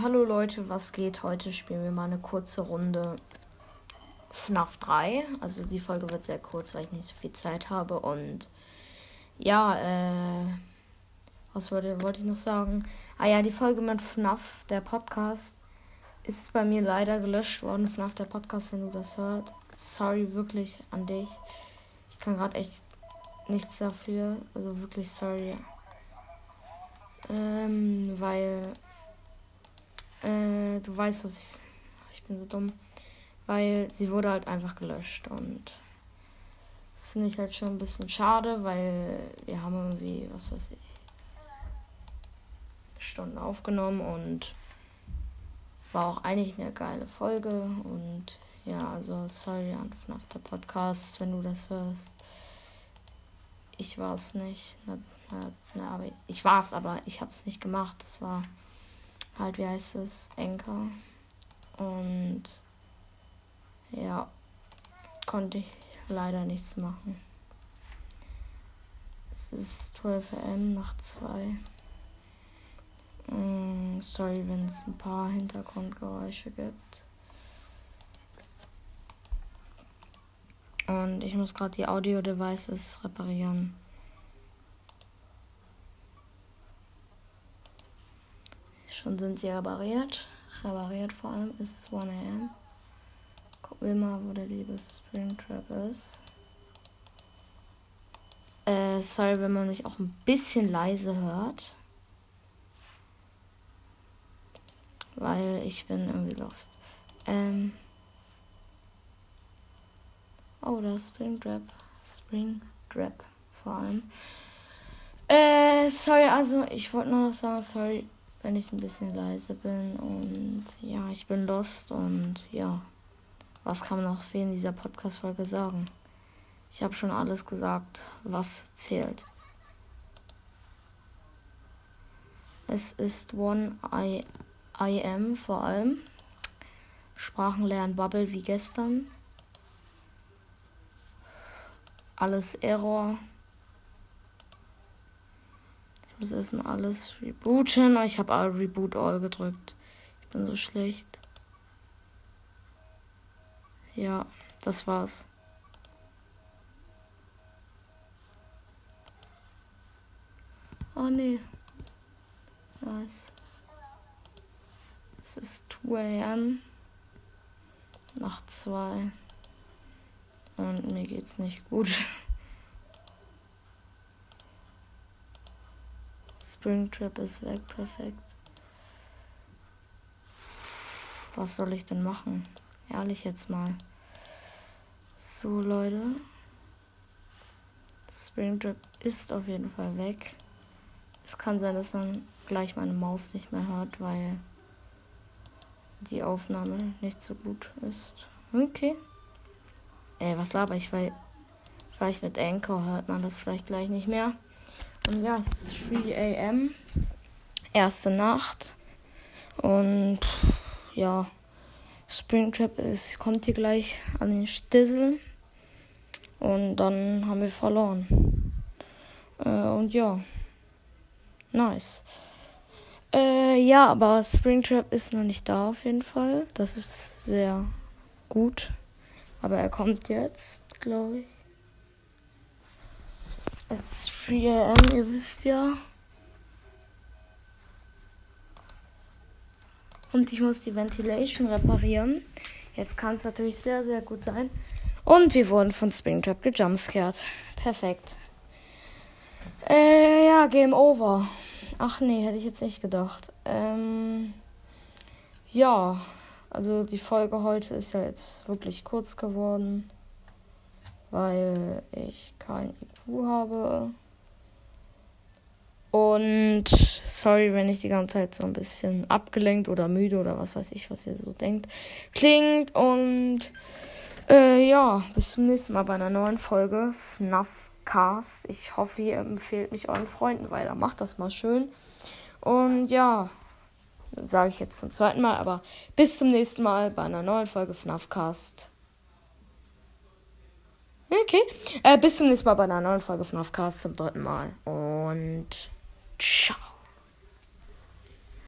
hallo Leute, was geht? Heute spielen wir mal eine kurze Runde FNAF 3. Also die Folge wird sehr kurz, weil ich nicht so viel Zeit habe. Und ja, äh, was wollte, wollte ich noch sagen? Ah ja, die Folge mit FNAF, der Podcast, ist bei mir leider gelöscht worden. FNAF, der Podcast, wenn du das hört. Sorry wirklich an dich. Ich kann gerade echt nichts dafür. Also wirklich sorry. Ähm, weil äh, du weißt, dass ich. Ich bin so dumm. Weil sie wurde halt einfach gelöscht und das finde ich halt schon ein bisschen schade, weil wir haben irgendwie, was weiß ich, Stunden aufgenommen und war auch eigentlich eine geile Folge und ja, also sorry an der Podcast, wenn du das hörst. Ich war es nicht. Na, na, na, aber ich war es, aber ich habe es nicht gemacht. Das war halt, wie heißt es, Enker. Und ja, konnte ich leider nichts machen. Es ist 12 am nach 2. Mm, sorry, wenn es ein paar Hintergrundgeräusche gibt. Und ich muss gerade die Audio-Devices reparieren. Schon sind sie repariert. Repariert vor allem ist es 1 am. Gucken wir mal, wo der liebe Springtrap ist. Äh, sorry, wenn man mich auch ein bisschen leise hört. Weil ich bin irgendwie lost. Ähm. Oh, da ist Springtrap. Springtrap vor allem. Äh, sorry, also ich wollte nur noch sagen, sorry, wenn ich ein bisschen leise bin. Und ja, ich bin lost und ja, was kann man noch viel in dieser Podcast-Folge sagen? Ich habe schon alles gesagt, was zählt. Es ist One I, I am vor allem. Sprachenlernen Bubble wie gestern. Alles Error muss erstmal alles rebooten. Ich habe Reboot All gedrückt. Ich bin so schlecht. Ja, das war's. Oh nee. Nice. Es ist 2 am. Nach 2. Und mir geht's nicht gut. Springtrap ist weg, perfekt. Was soll ich denn machen? Ehrlich jetzt mal. So, Leute. Springtrap ist auf jeden Fall weg. Es kann sein, dass man gleich meine Maus nicht mehr hört, weil die Aufnahme nicht so gut ist. Okay. Ey, was laber ich? Weil vielleicht mit Anchor hört man das vielleicht gleich nicht mehr. Und ja, es ist 3 am. Erste Nacht. Und ja, Springtrap ist, kommt hier gleich an den Stissel. Und dann haben wir verloren. Äh, und ja, nice. Äh, ja, aber Springtrap ist noch nicht da auf jeden Fall. Das ist sehr gut. Aber er kommt jetzt, glaube ich. Es ist 3 am, ihr wisst ja. Und ich muss die Ventilation reparieren. Jetzt kann es natürlich sehr, sehr gut sein. Und wir wurden von Springtrap gejumpscared. Perfekt. Äh, ja, Game Over. Ach nee, hätte ich jetzt nicht gedacht. Ähm, ja, also die Folge heute ist ja jetzt wirklich kurz geworden weil ich kein IQ habe. Und sorry, wenn ich die ganze Zeit so ein bisschen abgelenkt oder müde oder was weiß ich, was ihr so denkt, klingt. Und äh, ja, bis zum nächsten Mal bei einer neuen Folge FNAF Cast. Ich hoffe, ihr empfehlt mich euren Freunden weiter. Macht das mal schön. Und ja, sage ich jetzt zum zweiten Mal, aber bis zum nächsten Mal bei einer neuen Folge FNAF Cast. Okay. Äh, bis zum nächsten Mal bei einer neuen Folge von Aufcast zum dritten Mal. Und ciao.